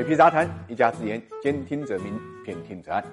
水皮杂谈，一家之言，兼听则明，偏听则暗。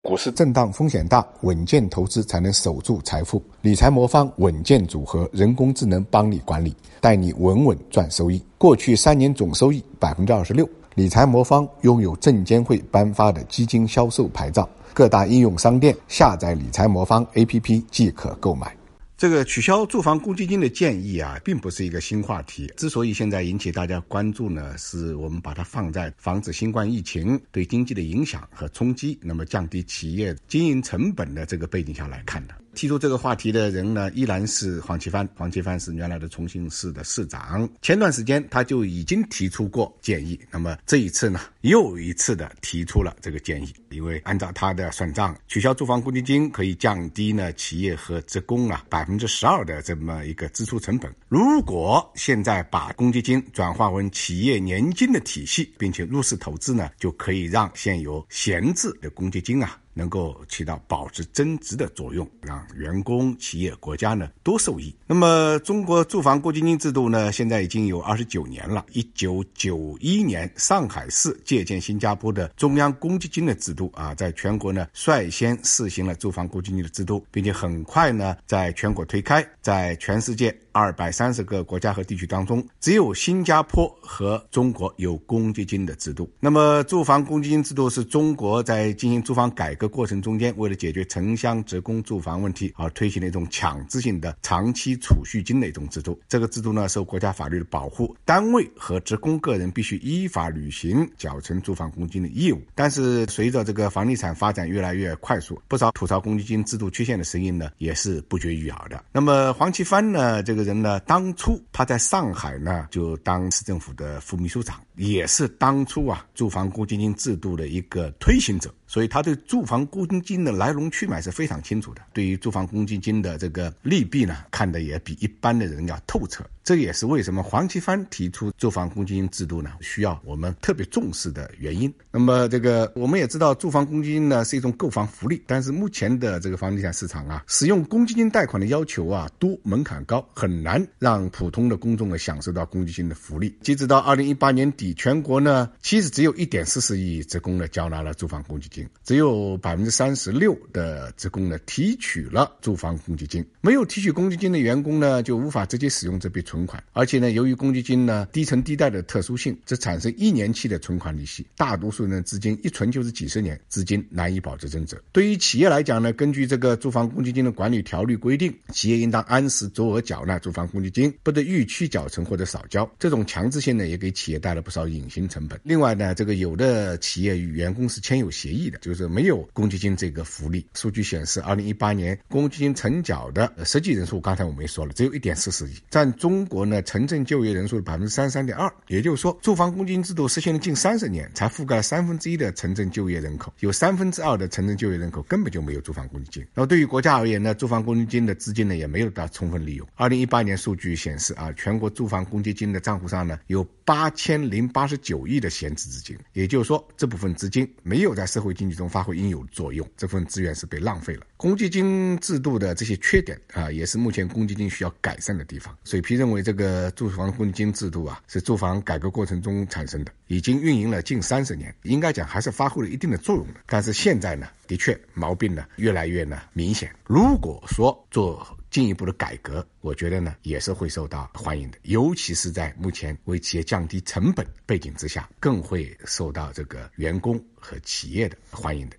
股市震荡风险大，稳健投资才能守住财富。理财魔方稳健组合，人工智能帮你管理，带你稳稳赚收益。过去三年总收益百分之二十六。理财魔方拥有证监会颁发的基金销售牌照，各大应用商店下载理财魔方 APP 即可购买。这个取消住房公积金的建议啊，并不是一个新话题。之所以现在引起大家关注呢，是我们把它放在防止新冠疫情对经济的影响和冲击，那么降低企业经营成本的这个背景下来看的。提出这个话题的人呢，依然是黄奇帆。黄奇帆是原来的重庆市的市长。前段时间他就已经提出过建议，那么这一次呢，又一次的提出了这个建议。因为按照他的算账，取消住房公积金可以降低呢企业和职工啊百分之十二的这么一个支出成本。如果现在把公积金转化为企业年金的体系，并且入市投资呢，就可以让现有闲置的公积金啊。能够起到保值增值的作用，让员工、企业、国家呢多受益。那么，中国住房公积金制度呢，现在已经有二十九年了。一九九一年，上海市借鉴新加坡的中央公积金的制度啊，在全国呢率先试行了住房公积金的制度，并且很快呢在全国推开，在全世界。二百三十个国家和地区当中，只有新加坡和中国有公积金的制度。那么，住房公积金制度是中国在进行住房改革过程中间，为了解决城乡职工住房问题而推行的一种强制性的长期储蓄金的一种制度。这个制度呢，受国家法律的保护，单位和职工个人必须依法履行缴存住房公积金的义务。但是，随着这个房地产发展越来越快速，不少吐槽公积金制度缺陷的声音呢，也是不绝于耳的。那么，黄奇帆呢，这个。人呢？当初他在上海呢，就当市政府的副秘书长，也是当初啊住房公积金制度的一个推行者。所以他对住房公积金的来龙去脉是非常清楚的，对于住房公积金的这个利弊呢，看得也比一般的人要透彻。这也是为什么黄奇帆提出住房公积金制度呢，需要我们特别重视的原因。那么这个我们也知道，住房公积金呢是一种购房福利，但是目前的这个房地产市场啊，使用公积金贷款的要求啊多，门槛高，很难让普通的公众呢享受到公积金的福利。截止到二零一八年底，全国呢其实只有一点四四亿职工呢缴纳了住房公积金。只有百分之三十六的职工呢提取了住房公积金，没有提取公积金的员工呢就无法直接使用这笔存款，而且呢，由于公积金呢低层低贷的特殊性，则产生一年期的存款利息，大多数人资金一存就是几十年，资金难以保值增值。对于企业来讲呢，根据这个住房公积金的管理条例规定，企业应当按时足额缴纳住房公积金，不得逾期缴存或者少交。这种强制性呢，也给企业带来不少隐形成本。另外呢，这个有的企业与员工是签有协议的，就是没有公积金这个福利。数据显示，二零一八年公积金承缴的实际人数，刚才我们也说了，只有一点四四亿，占中中国呢城镇就业人数的百分之三十三点二。也就是说，住房公积金制度实现了近三十年，才覆盖了三分之一的城镇就业人口，有三分之二的城镇就业人口根本就没有住房公积金。那么对于国家而言呢，住房公积金的资金呢也没有得到充分利用。二零一八年数据显示啊，全国住房公积金的账户上呢有八千零八十九亿的闲置资金，也就是说，这部分资金没有在社会经济中发挥应有作用，这份资源是被浪费了。公积金制度的这些缺点啊，也是目前公积金需要改善的地方。水皮因为，这个住房公积金制度啊，是住房改革过程中产生的，已经运营了近三十年，应该讲还是发挥了一定的作用的。但是现在呢，的确毛病呢越来越呢明显。如果说做进一步的改革，我觉得呢也是会受到欢迎的，尤其是在目前为企业降低成本背景之下，更会受到这个员工和企业的欢迎的。